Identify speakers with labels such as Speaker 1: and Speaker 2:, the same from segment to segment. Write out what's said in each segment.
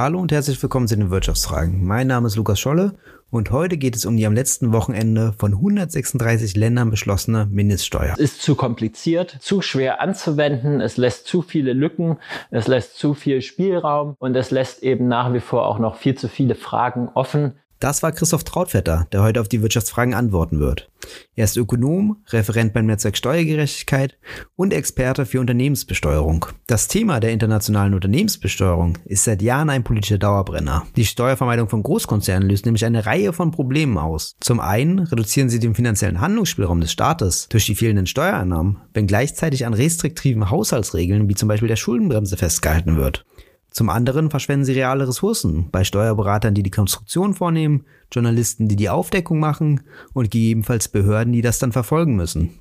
Speaker 1: Hallo und herzlich willkommen zu den Wirtschaftsfragen. Mein Name ist Lukas Scholle und heute geht es um die am letzten Wochenende von 136 Ländern beschlossene Mindeststeuer.
Speaker 2: Es ist zu kompliziert, zu schwer anzuwenden, es lässt zu viele Lücken, es lässt zu viel Spielraum und es lässt eben nach wie vor auch noch viel zu viele Fragen offen,
Speaker 1: das war Christoph Trautvetter, der heute auf die Wirtschaftsfragen antworten wird. Er ist Ökonom, Referent beim Netzwerk Steuergerechtigkeit und Experte für Unternehmensbesteuerung. Das Thema der internationalen Unternehmensbesteuerung ist seit Jahren ein politischer Dauerbrenner. Die Steuervermeidung von Großkonzernen löst nämlich eine Reihe von Problemen aus. Zum einen reduzieren sie den finanziellen Handlungsspielraum des Staates durch die fehlenden Steuereinnahmen, wenn gleichzeitig an restriktiven Haushaltsregeln wie zum Beispiel der Schuldenbremse festgehalten wird. Zum anderen verschwenden sie reale Ressourcen bei Steuerberatern, die die Konstruktion vornehmen, Journalisten, die die Aufdeckung machen und gegebenenfalls Behörden, die das dann verfolgen müssen.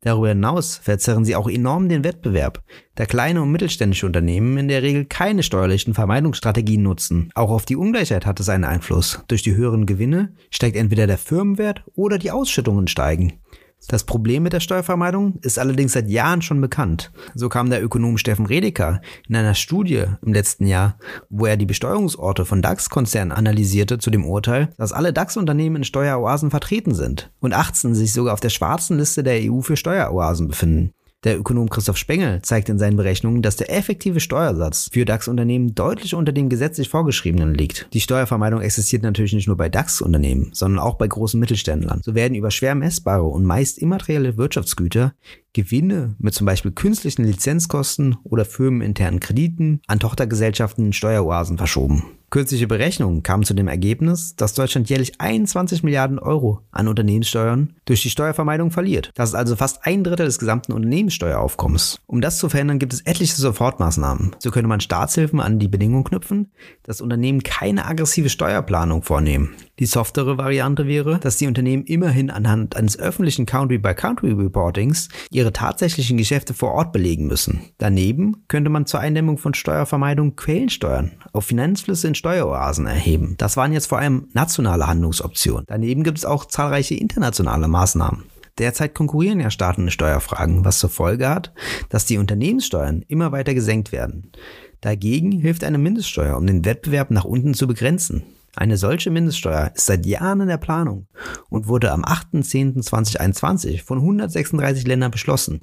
Speaker 1: Darüber hinaus verzerren sie auch enorm den Wettbewerb, da kleine und mittelständische Unternehmen in der Regel keine steuerlichen Vermeidungsstrategien nutzen. Auch auf die Ungleichheit hat es einen Einfluss. Durch die höheren Gewinne steigt entweder der Firmenwert oder die Ausschüttungen steigen. Das Problem mit der Steuervermeidung ist allerdings seit Jahren schon bekannt. So kam der Ökonom Steffen Redeker in einer Studie im letzten Jahr, wo er die Besteuerungsorte von DAX-Konzernen analysierte, zu dem Urteil, dass alle DAX-Unternehmen in Steueroasen vertreten sind und 18 sich sogar auf der schwarzen Liste der EU für Steueroasen befinden. Der Ökonom Christoph Spengel zeigt in seinen Berechnungen, dass der effektive Steuersatz für DAX-Unternehmen deutlich unter dem gesetzlich vorgeschriebenen liegt. Die Steuervermeidung existiert natürlich nicht nur bei DAX-Unternehmen, sondern auch bei großen Mittelständlern. So werden über schwer messbare und meist immaterielle Wirtschaftsgüter Gewinne mit zum Beispiel künstlichen Lizenzkosten oder firmeninternen Krediten an Tochtergesellschaften in Steueroasen verschoben. Kürzliche Berechnungen kamen zu dem Ergebnis, dass Deutschland jährlich 21 Milliarden Euro an Unternehmenssteuern durch die Steuervermeidung verliert. Das ist also fast ein Drittel des gesamten Unternehmenssteueraufkommens. Um das zu verhindern, gibt es etliche Sofortmaßnahmen. So könnte man Staatshilfen an die Bedingungen knüpfen, dass Unternehmen keine aggressive Steuerplanung vornehmen. Die softere Variante wäre, dass die Unternehmen immerhin anhand eines öffentlichen Country-by-Country-Reportings ihre tatsächlichen Geschäfte vor Ort belegen müssen. Daneben könnte man zur Eindämmung von Steuervermeidung Quellensteuern auf Finanzflüsse in Steueroasen erheben. Das waren jetzt vor allem nationale Handlungsoptionen. Daneben gibt es auch zahlreiche internationale Maßnahmen. Derzeit konkurrieren ja Staaten in Steuerfragen, was zur Folge hat, dass die Unternehmenssteuern immer weiter gesenkt werden. Dagegen hilft eine Mindeststeuer, um den Wettbewerb nach unten zu begrenzen. Eine solche Mindeststeuer ist seit Jahren in der Planung und wurde am 8.10.2021 von 136 Ländern beschlossen.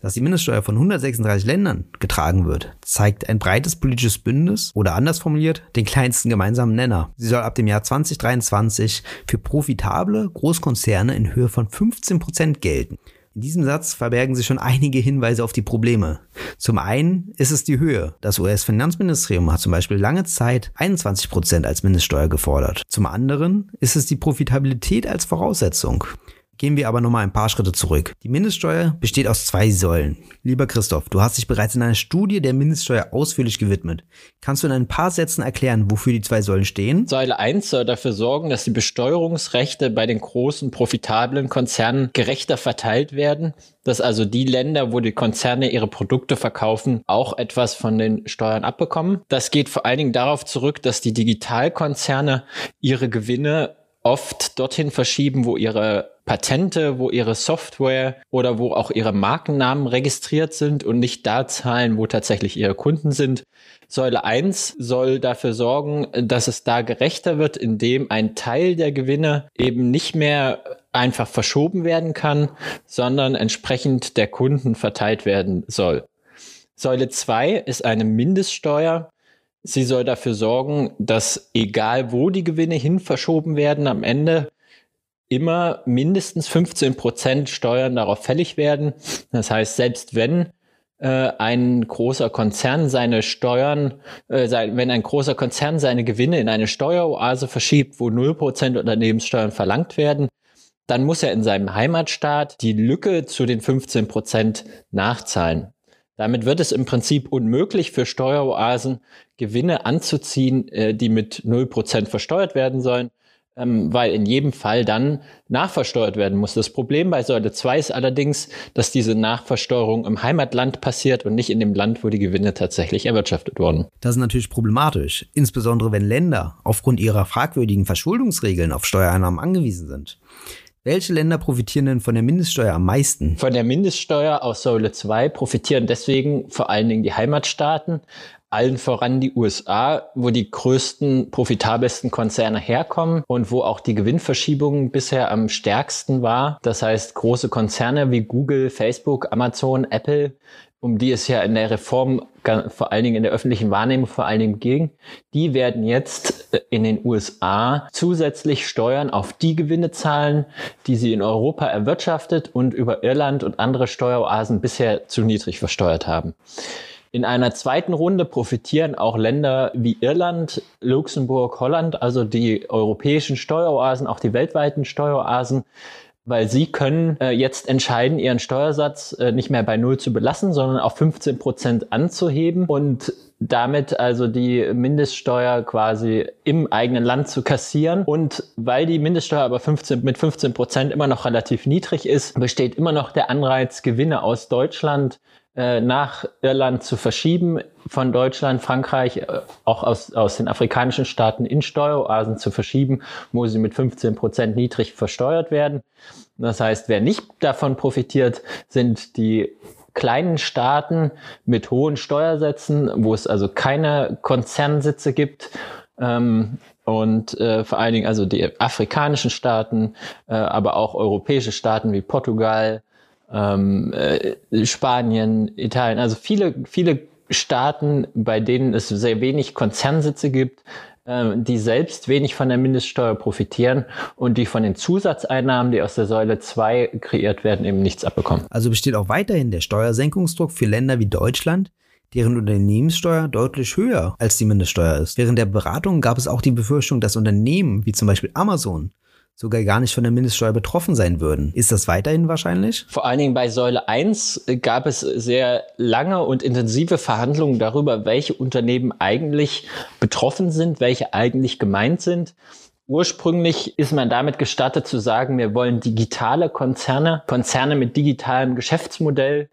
Speaker 1: Dass die Mindeststeuer von 136 Ländern getragen wird, zeigt ein breites politisches Bündnis oder anders formuliert den kleinsten gemeinsamen Nenner. Sie soll ab dem Jahr 2023 für profitable Großkonzerne in Höhe von 15 Prozent gelten. In diesem Satz verbergen sich schon einige Hinweise auf die Probleme. Zum einen ist es die Höhe. Das US-Finanzministerium hat zum Beispiel lange Zeit 21 Prozent als Mindeststeuer gefordert. Zum anderen ist es die Profitabilität als Voraussetzung. Gehen wir aber nochmal ein paar Schritte zurück. Die Mindeststeuer besteht aus zwei Säulen. Lieber Christoph, du hast dich bereits in einer Studie der Mindeststeuer ausführlich gewidmet. Kannst du in ein paar Sätzen erklären, wofür die zwei Säulen stehen?
Speaker 2: Säule 1 soll dafür sorgen, dass die Besteuerungsrechte bei den großen, profitablen Konzernen gerechter verteilt werden, dass also die Länder, wo die Konzerne ihre Produkte verkaufen, auch etwas von den Steuern abbekommen. Das geht vor allen Dingen darauf zurück, dass die Digitalkonzerne ihre Gewinne oft dorthin verschieben, wo ihre Patente, wo ihre Software oder wo auch ihre Markennamen registriert sind und nicht da zahlen, wo tatsächlich ihre Kunden sind. Säule 1 soll dafür sorgen, dass es da gerechter wird, indem ein Teil der Gewinne eben nicht mehr einfach verschoben werden kann, sondern entsprechend der Kunden verteilt werden soll. Säule 2 ist eine Mindeststeuer. Sie soll dafür sorgen, dass egal wo die Gewinne hin verschoben werden, am Ende immer mindestens 15 Prozent Steuern darauf fällig werden. Das heißt, selbst wenn äh, ein großer Konzern seine Steuern, äh, sein, wenn ein großer Konzern seine Gewinne in eine Steueroase verschiebt, wo 0% Unternehmenssteuern verlangt werden, dann muss er in seinem Heimatstaat die Lücke zu den 15% nachzahlen. Damit wird es im Prinzip unmöglich für Steueroasen, Gewinne anzuziehen, äh, die mit 0% versteuert werden sollen ähm, weil in jedem Fall dann nachversteuert werden muss. Das Problem bei Säule 2 ist allerdings, dass diese Nachversteuerung im Heimatland passiert und nicht in dem Land, wo die Gewinne tatsächlich erwirtschaftet wurden.
Speaker 1: Das ist natürlich problematisch, insbesondere wenn Länder aufgrund ihrer fragwürdigen Verschuldungsregeln auf Steuereinnahmen angewiesen sind. Welche Länder profitieren denn von der Mindeststeuer am meisten?
Speaker 2: Von der Mindeststeuer aus Säule 2 profitieren deswegen vor allen Dingen die Heimatstaaten, allen voran die USA, wo die größten, profitabelsten Konzerne herkommen und wo auch die Gewinnverschiebung bisher am stärksten war. Das heißt, große Konzerne wie Google, Facebook, Amazon, Apple, um die es ja in der Reform vor allen Dingen in der öffentlichen Wahrnehmung vor allen Dingen ging, die werden jetzt äh, in den USA zusätzlich Steuern auf die Gewinne zahlen, die sie in Europa erwirtschaftet und über Irland und andere Steueroasen bisher zu niedrig versteuert haben. In einer zweiten Runde profitieren auch Länder wie Irland, Luxemburg, Holland, also die europäischen Steueroasen, auch die weltweiten Steueroasen, weil sie können äh, jetzt entscheiden, ihren Steuersatz äh, nicht mehr bei Null zu belassen, sondern auf 15 Prozent anzuheben und damit also die Mindeststeuer quasi im eigenen Land zu kassieren. Und weil die Mindeststeuer aber 15, mit 15 Prozent immer noch relativ niedrig ist, besteht immer noch der Anreiz, Gewinne aus Deutschland äh, nach Irland zu verschieben, von Deutschland, Frankreich, äh, auch aus, aus den afrikanischen Staaten in Steueroasen zu verschieben, wo sie mit 15 Prozent niedrig versteuert werden. Das heißt, wer nicht davon profitiert, sind die kleinen Staaten mit hohen Steuersätzen, wo es also keine Konzernsitze gibt. Ähm, und äh, vor allen Dingen also die afrikanischen Staaten, äh, aber auch europäische Staaten wie Portugal, ähm, äh, Spanien, Italien, also viele, viele Staaten, bei denen es sehr wenig Konzernsitze gibt, äh, die selbst wenig von der Mindeststeuer profitieren und die von den Zusatzeinnahmen, die aus der Säule 2 kreiert werden, eben nichts abbekommen.
Speaker 1: Also besteht auch weiterhin der Steuersenkungsdruck für Länder wie Deutschland, deren Unternehmenssteuer deutlich höher als die Mindeststeuer ist. Während der Beratung gab es auch die Befürchtung, dass Unternehmen wie zum Beispiel Amazon sogar gar nicht von der Mindeststeuer betroffen sein würden. Ist das weiterhin wahrscheinlich?
Speaker 2: Vor allen Dingen bei Säule 1 gab es sehr lange und intensive Verhandlungen darüber, welche Unternehmen eigentlich betroffen sind, welche eigentlich gemeint sind. Ursprünglich ist man damit gestattet zu sagen, wir wollen digitale Konzerne, Konzerne mit digitalem Geschäftsmodell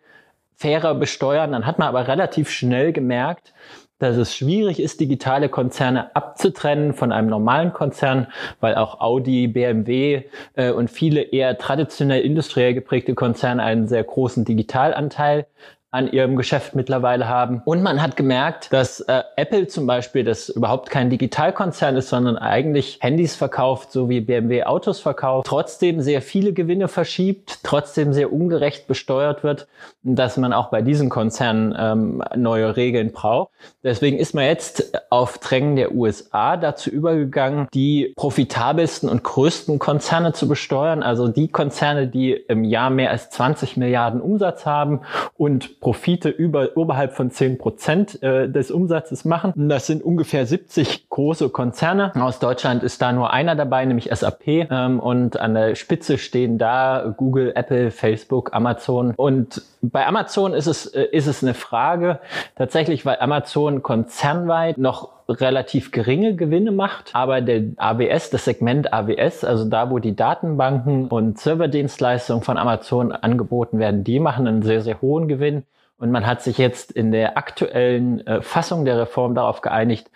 Speaker 2: fairer besteuern. Dann hat man aber relativ schnell gemerkt, dass es schwierig ist, digitale Konzerne abzutrennen von einem normalen Konzern, weil auch Audi, BMW äh, und viele eher traditionell industriell geprägte Konzerne einen sehr großen Digitalanteil an ihrem Geschäft mittlerweile haben. Und man hat gemerkt, dass äh, Apple zum Beispiel, das überhaupt kein Digitalkonzern ist, sondern eigentlich Handys verkauft, so wie BMW Autos verkauft, trotzdem sehr viele Gewinne verschiebt, trotzdem sehr ungerecht besteuert wird, dass man auch bei diesen Konzernen ähm, neue Regeln braucht. Deswegen ist man jetzt auf Drängen der USA dazu übergegangen, die profitabelsten und größten Konzerne zu besteuern, also die Konzerne, die im Jahr mehr als 20 Milliarden Umsatz haben und Profite über, oberhalb von 10 Prozent äh, des Umsatzes machen. Das sind ungefähr 70 große Konzerne. Aus Deutschland ist da nur einer dabei, nämlich SAP. Ähm, und an der Spitze stehen da Google, Apple, Facebook, Amazon. Und bei Amazon ist es, äh, ist es eine Frage tatsächlich, weil Amazon konzernweit noch relativ geringe Gewinne macht, aber der AWS, das Segment AWS, also da, wo die Datenbanken und Serverdienstleistungen von Amazon angeboten werden, die machen einen sehr, sehr hohen Gewinn. Und man hat sich jetzt in der aktuellen äh, Fassung der Reform darauf geeinigt,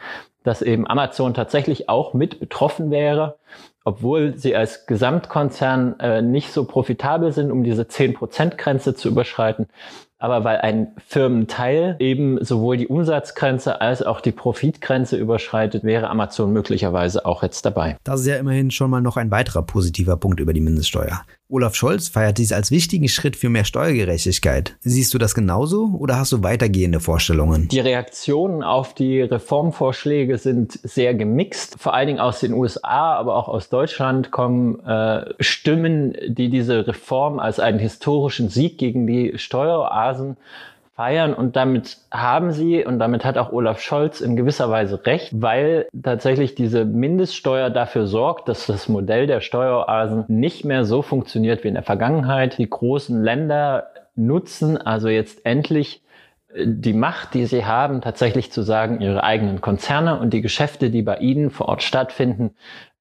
Speaker 2: dass eben Amazon tatsächlich auch mit betroffen wäre, obwohl sie als Gesamtkonzern äh, nicht so profitabel sind, um diese 10%-Grenze zu überschreiten, aber weil ein Firmenteil eben sowohl die Umsatzgrenze als auch die Profitgrenze überschreitet, wäre Amazon möglicherweise auch jetzt dabei.
Speaker 1: Das ist ja immerhin schon mal noch ein weiterer positiver Punkt über die Mindeststeuer. Olaf Scholz feiert dies als wichtigen Schritt für mehr Steuergerechtigkeit. Siehst du das genauso oder hast du weitergehende Vorstellungen?
Speaker 2: Die Reaktionen auf die Reformvorschläge sind sehr gemixt. Vor allen Dingen aus den USA, aber auch aus Deutschland kommen äh, Stimmen, die diese Reform als einen historischen Sieg gegen die Steueroasen feiern und damit haben sie und damit hat auch Olaf Scholz in gewisser Weise recht, weil tatsächlich diese Mindeststeuer dafür sorgt, dass das Modell der Steueroasen nicht mehr so funktioniert wie in der Vergangenheit. Die großen Länder nutzen also jetzt endlich äh, die Macht, die sie haben, tatsächlich zu sagen, ihre eigenen Konzerne und die Geschäfte, die bei ihnen vor Ort stattfinden,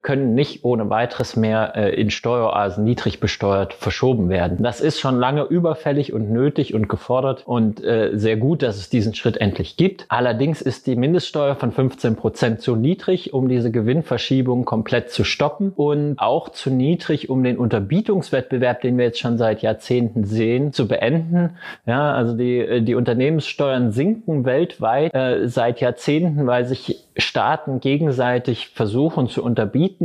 Speaker 2: können nicht ohne weiteres mehr äh, in Steueroasen niedrig besteuert verschoben werden. Das ist schon lange überfällig und nötig und gefordert und äh, sehr gut, dass es diesen Schritt endlich gibt. Allerdings ist die Mindeststeuer von 15 Prozent zu niedrig, um diese Gewinnverschiebung komplett zu stoppen und auch zu niedrig, um den Unterbietungswettbewerb, den wir jetzt schon seit Jahrzehnten sehen, zu beenden. Ja, also die, äh, die Unternehmenssteuern sinken weltweit äh, seit Jahrzehnten, weil sich Staaten gegenseitig versuchen zu unterbieten.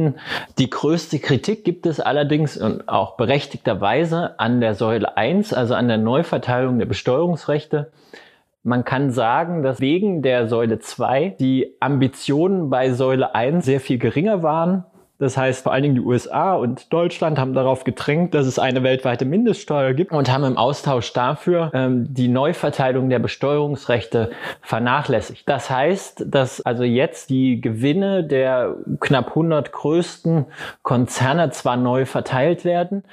Speaker 2: Die größte Kritik gibt es allerdings und auch berechtigterweise an der Säule 1, also an der Neuverteilung der Besteuerungsrechte. Man kann sagen, dass wegen der Säule 2 die Ambitionen bei Säule 1 sehr viel geringer waren das heißt, vor allen Dingen die USA und Deutschland haben darauf gedrängt, dass es eine weltweite Mindeststeuer gibt und haben im Austausch dafür ähm, die Neuverteilung der Besteuerungsrechte vernachlässigt. Das heißt, dass also jetzt die Gewinne der knapp 100 größten Konzerne zwar neu verteilt werden,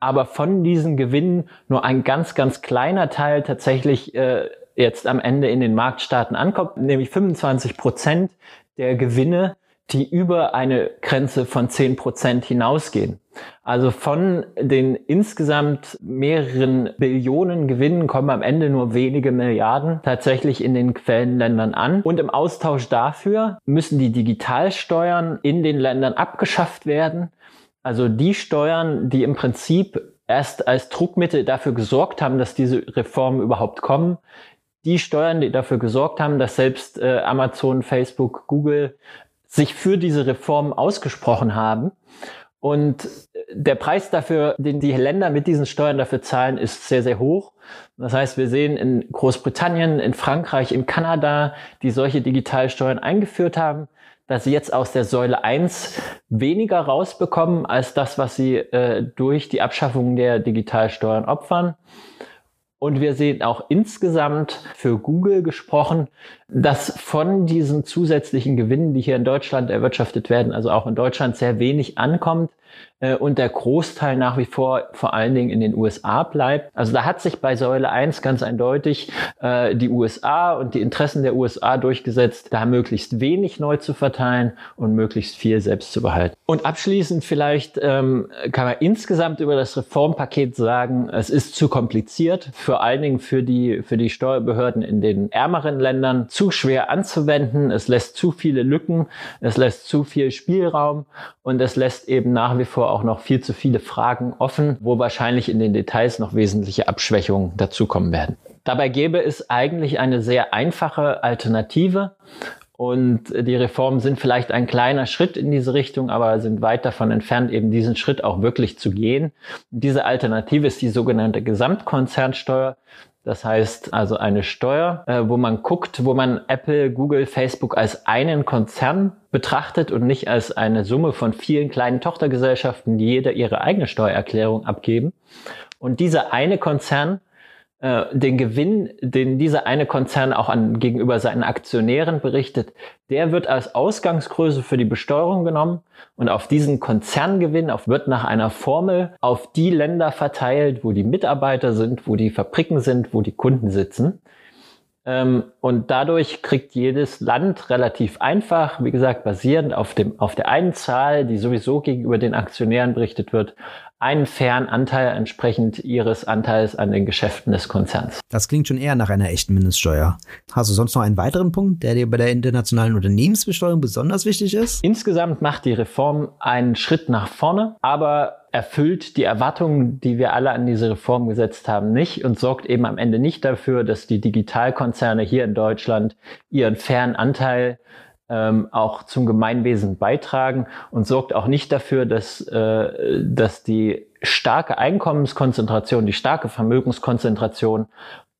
Speaker 2: aber von diesen Gewinnen nur ein ganz, ganz kleiner Teil tatsächlich äh, jetzt am Ende in den Marktstaaten ankommt, nämlich 25 Prozent der Gewinne die über eine Grenze von 10 Prozent hinausgehen. Also von den insgesamt mehreren Billionen Gewinnen kommen am Ende nur wenige Milliarden tatsächlich in den Quellenländern an. Und im Austausch dafür müssen die Digitalsteuern in den Ländern abgeschafft werden. Also die Steuern, die im Prinzip erst als Druckmittel dafür gesorgt haben, dass diese Reformen überhaupt kommen, die Steuern, die dafür gesorgt haben, dass selbst äh, Amazon, Facebook, Google sich für diese Reform ausgesprochen haben. Und der Preis dafür, den die Länder mit diesen Steuern dafür zahlen, ist sehr, sehr hoch. Das heißt, wir sehen in Großbritannien, in Frankreich, in Kanada, die solche Digitalsteuern eingeführt haben, dass sie jetzt aus der Säule 1 weniger rausbekommen als das, was sie äh, durch die Abschaffung der Digitalsteuern opfern. Und wir sehen auch insgesamt für Google gesprochen, dass von diesen zusätzlichen Gewinnen, die hier in Deutschland erwirtschaftet werden, also auch in Deutschland sehr wenig ankommt äh, und der Großteil nach wie vor vor allen Dingen in den USA bleibt. Also da hat sich bei Säule 1 ganz eindeutig äh, die USA und die Interessen der USA durchgesetzt, da möglichst wenig neu zu verteilen und möglichst viel selbst zu behalten. Und abschließend vielleicht ähm, kann man insgesamt über das Reformpaket sagen, es ist zu kompliziert, vor allen Dingen für die, für die Steuerbehörden in den ärmeren Ländern, zu schwer anzuwenden, es lässt zu viele Lücken, es lässt zu viel Spielraum und es lässt eben nach wie vor auch noch viel zu viele Fragen offen, wo wahrscheinlich in den Details noch wesentliche Abschwächungen dazukommen werden. Dabei gäbe es eigentlich eine sehr einfache Alternative. Und die Reformen sind vielleicht ein kleiner Schritt in diese Richtung, aber sind weit davon entfernt, eben diesen Schritt auch wirklich zu gehen. Diese Alternative ist die sogenannte Gesamtkonzernsteuer. Das heißt also eine Steuer, äh, wo man guckt, wo man Apple, Google, Facebook als einen Konzern betrachtet und nicht als eine Summe von vielen kleinen Tochtergesellschaften, die jeder ihre eigene Steuererklärung abgeben. Und dieser eine Konzern äh, den Gewinn, den dieser eine Konzern auch an, gegenüber seinen Aktionären berichtet, der wird als Ausgangsgröße für die Besteuerung genommen und auf diesen Konzerngewinn auf, wird nach einer Formel auf die Länder verteilt, wo die Mitarbeiter sind, wo die Fabriken sind, wo die Kunden sitzen. Ähm, und dadurch kriegt jedes Land relativ einfach, wie gesagt, basierend auf, dem, auf der einen Zahl, die sowieso gegenüber den Aktionären berichtet wird, einen fairen Anteil entsprechend ihres Anteils an den Geschäften des Konzerns.
Speaker 1: Das klingt schon eher nach einer echten Mindeststeuer. Hast du sonst noch einen weiteren Punkt, der dir bei der internationalen Unternehmensbesteuerung besonders wichtig ist?
Speaker 2: Insgesamt macht die Reform einen Schritt nach vorne, aber erfüllt die Erwartungen, die wir alle an diese Reform gesetzt haben, nicht und sorgt eben am Ende nicht dafür, dass die Digitalkonzerne hier in Deutschland ihren fairen Anteil ähm, auch zum Gemeinwesen beitragen und sorgt auch nicht dafür, dass, äh, dass die starke Einkommenskonzentration, die starke Vermögenskonzentration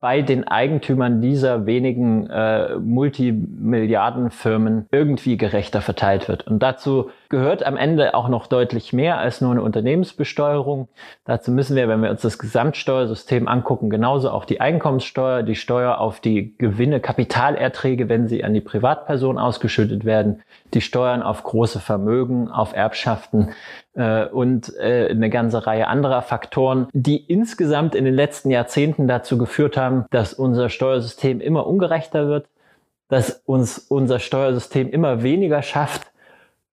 Speaker 2: bei den Eigentümern dieser wenigen äh, Multimilliardenfirmen irgendwie gerechter verteilt wird. Und dazu gehört am Ende auch noch deutlich mehr als nur eine Unternehmensbesteuerung. Dazu müssen wir, wenn wir uns das Gesamtsteuersystem angucken, genauso auch die Einkommenssteuer, die Steuer auf die Gewinne, Kapitalerträge, wenn sie an die Privatperson ausgeschüttet werden, die Steuern auf große Vermögen, auf Erbschaften, äh, und äh, eine ganze Reihe anderer Faktoren, die insgesamt in den letzten Jahrzehnten dazu geführt haben, dass unser Steuersystem immer ungerechter wird, dass uns unser Steuersystem immer weniger schafft,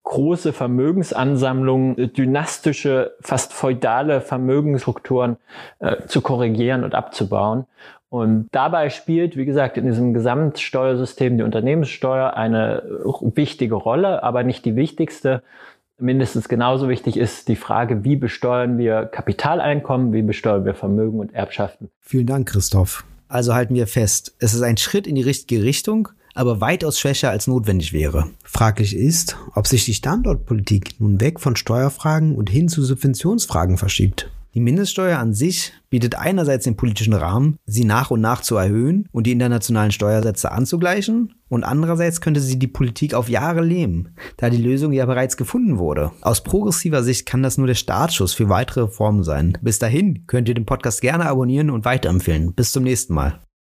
Speaker 2: große Vermögensansammlungen, dynastische, fast feudale Vermögensstrukturen äh, zu korrigieren und abzubauen. Und dabei spielt, wie gesagt, in diesem Gesamtsteuersystem die Unternehmenssteuer eine wichtige Rolle, aber nicht die wichtigste. Mindestens genauso wichtig ist die Frage, wie besteuern wir Kapitaleinkommen, wie besteuern wir Vermögen und Erbschaften.
Speaker 1: Vielen Dank, Christoph. Also halten wir fest, es ist ein Schritt in die richtige Richtung, aber weitaus schwächer als notwendig wäre. Fraglich ist, ob sich die Standortpolitik nun weg von Steuerfragen und hin zu Subventionsfragen verschiebt. Die Mindeststeuer an sich bietet einerseits den politischen Rahmen, sie nach und nach zu erhöhen und die internationalen Steuersätze anzugleichen, und andererseits könnte sie die Politik auf Jahre lähmen, da die Lösung ja bereits gefunden wurde. Aus progressiver Sicht kann das nur der Startschuss für weitere Reformen sein. Bis dahin könnt ihr den Podcast gerne abonnieren und weiterempfehlen. Bis zum nächsten Mal.